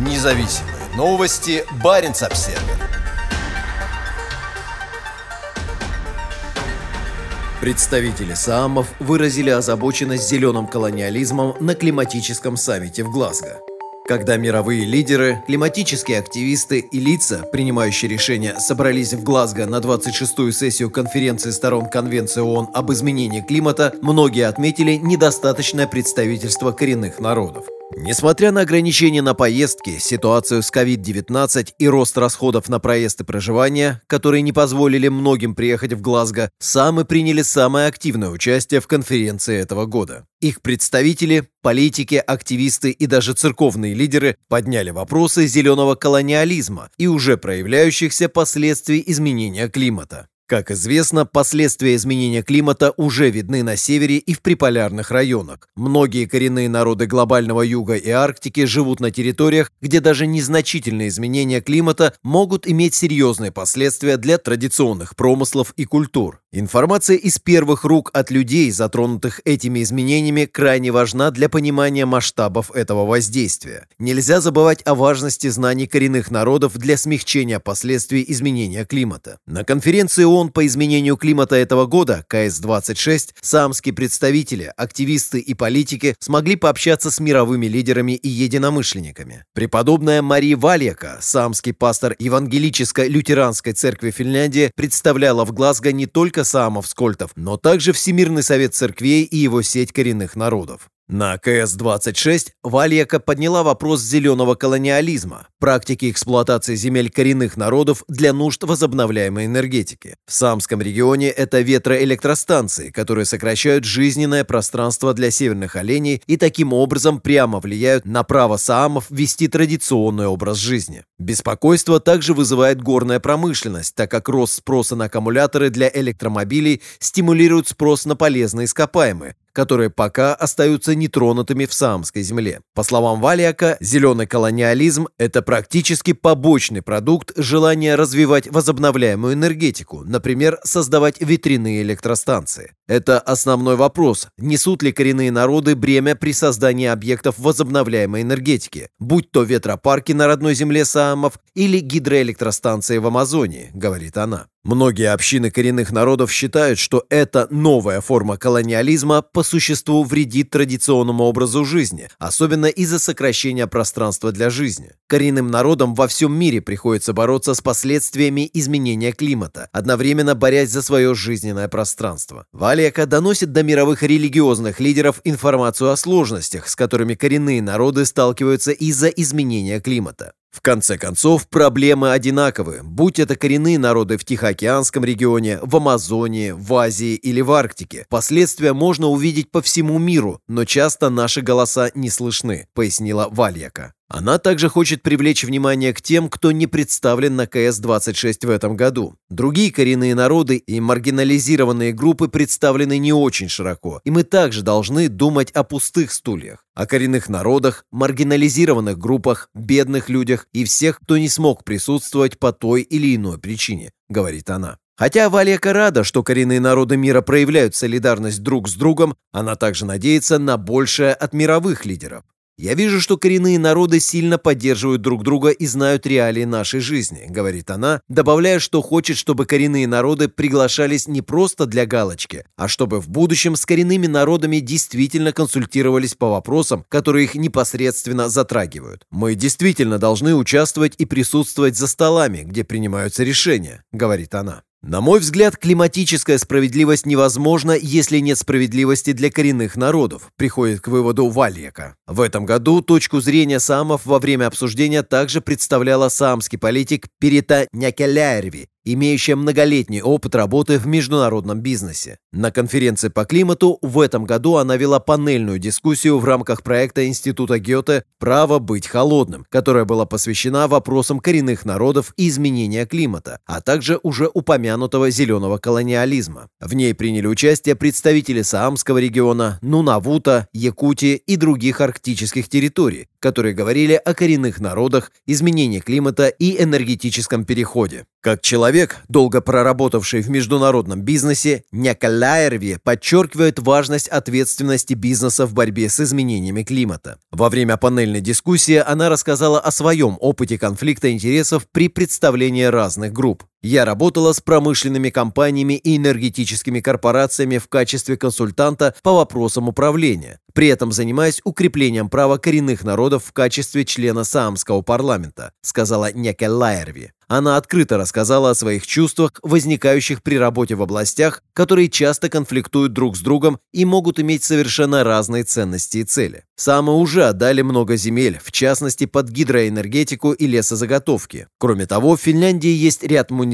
Независимые новости. Барин обсерва Представители СААМов выразили озабоченность зеленым колониализмом на климатическом саммите в Глазго. Когда мировые лидеры, климатические активисты и лица, принимающие решения, собрались в Глазго на 26-ю сессию конференции сторон Конвенции ООН об изменении климата, многие отметили недостаточное представительство коренных народов. Несмотря на ограничения на поездки, ситуацию с COVID-19 и рост расходов на проезд и проживание, которые не позволили многим приехать в Глазго, сами приняли самое активное участие в конференции этого года. Их представители, политики, активисты и даже церковные лидеры подняли вопросы зеленого колониализма и уже проявляющихся последствий изменения климата. Как известно, последствия изменения климата уже видны на севере и в приполярных районах. Многие коренные народы глобального юга и Арктики живут на территориях, где даже незначительные изменения климата могут иметь серьезные последствия для традиционных промыслов и культур. Информация из первых рук от людей, затронутых этими изменениями, крайне важна для понимания масштабов этого воздействия. Нельзя забывать о важности знаний коренных народов для смягчения последствий изменения климата. На конференции ООН ООН по изменению климата этого года, КС-26, самские представители, активисты и политики смогли пообщаться с мировыми лидерами и единомышленниками. Преподобная Мария Вальяка, самский пастор Евангелической лютеранской церкви Финляндии, представляла в Глазго не только самов скольтов, но также Всемирный совет церквей и его сеть коренных народов. На КС-26 Вальяка подняла вопрос зеленого колониализма, практики эксплуатации земель коренных народов для нужд возобновляемой энергетики. В Самском регионе это ветроэлектростанции, которые сокращают жизненное пространство для северных оленей и таким образом прямо влияют на право саамов вести традиционный образ жизни. Беспокойство также вызывает горная промышленность, так как рост спроса на аккумуляторы для электромобилей стимулирует спрос на полезные ископаемые, которые пока остаются нетронутыми в Саамской земле. По словам Валиака, зеленый колониализм – это практически побочный продукт желания развивать возобновляемую энергетику, например, создавать ветряные электростанции. Это основной вопрос, несут ли коренные народы бремя при создании объектов возобновляемой энергетики, будь то ветропарки на родной земле Саамов или гидроэлектростанции в Амазонии, говорит она. Многие общины коренных народов считают, что эта новая форма колониализма по существу вредит традиционному образу жизни, особенно из-за сокращения пространства для жизни. Коренным народам во всем мире приходится бороться с последствиями изменения климата, одновременно борясь за свое жизненное пространство. Валека доносит до мировых религиозных лидеров информацию о сложностях, с которыми коренные народы сталкиваются из-за изменения климата. В конце концов, проблемы одинаковы, будь это коренные народы в Тихоокеанском регионе, в Амазонии, в Азии или в Арктике. Последствия можно увидеть по всему миру, но часто наши голоса не слышны, пояснила Вальяка. Она также хочет привлечь внимание к тем, кто не представлен на КС-26 в этом году. Другие коренные народы и маргинализированные группы представлены не очень широко, и мы также должны думать о пустых стульях, о коренных народах, маргинализированных группах, бедных людях и всех, кто не смог присутствовать по той или иной причине, говорит она. Хотя Валека рада, что коренные народы мира проявляют солидарность друг с другом, она также надеется на большее от мировых лидеров. «Я вижу, что коренные народы сильно поддерживают друг друга и знают реалии нашей жизни», — говорит она, добавляя, что хочет, чтобы коренные народы приглашались не просто для галочки, а чтобы в будущем с коренными народами действительно консультировались по вопросам, которые их непосредственно затрагивают. «Мы действительно должны участвовать и присутствовать за столами, где принимаются решения», — говорит она. На мой взгляд, климатическая справедливость невозможна, если нет справедливости для коренных народов, приходит к выводу Вальяка. В этом году точку зрения самов во время обсуждения также представляла самский политик Перита Някеляерви, имеющая многолетний опыт работы в международном бизнесе. На конференции по климату в этом году она вела панельную дискуссию в рамках проекта Института Гёте «Право быть холодным», которая была посвящена вопросам коренных народов и изменения климата, а также уже упомянутого зеленого колониализма. В ней приняли участие представители Саамского региона, Нунавута, Якутии и других арктических территорий, которые говорили о коренных народах, изменении климата и энергетическом переходе. Как человек, человек, долго проработавший в международном бизнесе, Някаляерви подчеркивает важность ответственности бизнеса в борьбе с изменениями климата. Во время панельной дискуссии она рассказала о своем опыте конфликта интересов при представлении разных групп. Я работала с промышленными компаниями и энергетическими корпорациями в качестве консультанта по вопросам управления, при этом занимаясь укреплением права коренных народов в качестве члена Саамского парламента, сказала Неке Лайерви. Она открыто рассказала о своих чувствах, возникающих при работе в областях, которые часто конфликтуют друг с другом и могут иметь совершенно разные ценности и цели. Самы уже отдали много земель, в частности под гидроэнергетику и лесозаготовки. Кроме того, в Финляндии есть ряд муниципалитетов,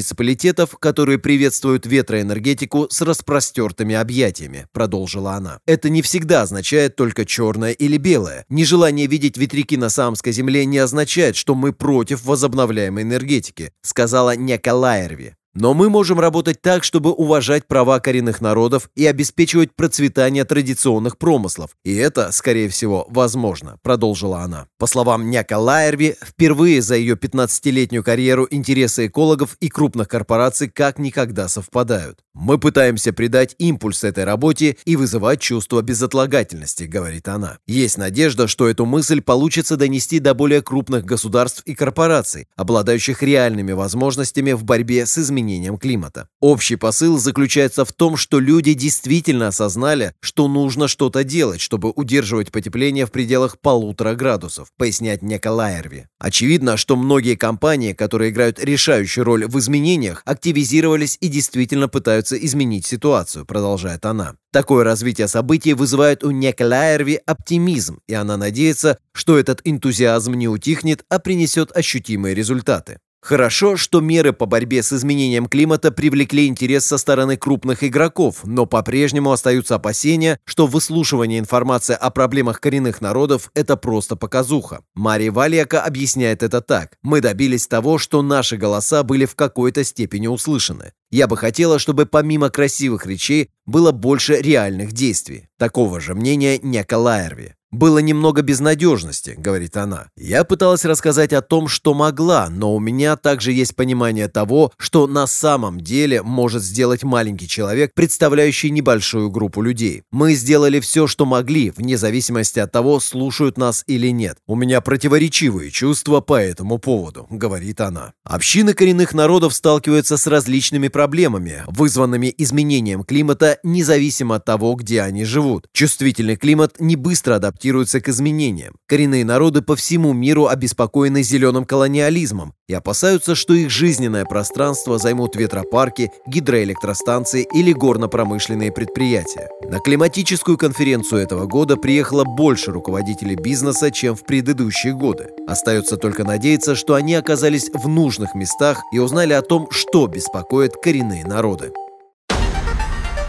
которые приветствуют ветроэнергетику с распростертыми объятиями, продолжила она. Это не всегда означает только черное или белое. Нежелание видеть ветряки на Саамской земле не означает, что мы против возобновляемой энергетики сказала Некалаерви. Но мы можем работать так, чтобы уважать права коренных народов и обеспечивать процветание традиционных промыслов. И это, скорее всего, возможно, продолжила она. По словам Няка Лайерви, впервые за ее 15-летнюю карьеру интересы экологов и крупных корпораций как никогда совпадают. Мы пытаемся придать импульс этой работе и вызывать чувство безотлагательности, говорит она. Есть надежда, что эту мысль получится донести до более крупных государств и корпораций, обладающих реальными возможностями в борьбе с изменением изменением климата. Общий посыл заключается в том, что люди действительно осознали, что нужно что-то делать, чтобы удерживать потепление в пределах полутора градусов, поясняет Неколаерви. Очевидно, что многие компании, которые играют решающую роль в изменениях, активизировались и действительно пытаются изменить ситуацию, продолжает она. Такое развитие событий вызывает у Неколаерви оптимизм, и она надеется, что этот энтузиазм не утихнет, а принесет ощутимые результаты. Хорошо, что меры по борьбе с изменением климата привлекли интерес со стороны крупных игроков, но по-прежнему остаются опасения, что выслушивание информации о проблемах коренных народов – это просто показуха. Мария Вальяка объясняет это так. «Мы добились того, что наши голоса были в какой-то степени услышаны. Я бы хотела, чтобы помимо красивых речей было больше реальных действий. Такого же мнения Нека Лайерви. «Было немного безнадежности», — говорит она. «Я пыталась рассказать о том, что могла, но у меня также есть понимание того, что на самом деле может сделать маленький человек, представляющий небольшую группу людей. Мы сделали все, что могли, вне зависимости от того, слушают нас или нет. У меня противоречивые чувства по этому поводу», — говорит она. Общины коренных народов сталкиваются с различными проблемами, вызванными изменением климата, независимо от того, где они живут. Чувствительный климат не быстро адаптируется адаптируются к изменениям. Коренные народы по всему миру обеспокоены зеленым колониализмом и опасаются, что их жизненное пространство займут ветропарки, гидроэлектростанции или горно-промышленные предприятия. На климатическую конференцию этого года приехало больше руководителей бизнеса, чем в предыдущие годы. Остается только надеяться, что они оказались в нужных местах и узнали о том, что беспокоит коренные народы.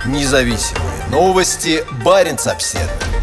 Независимые новости. Барин обседный.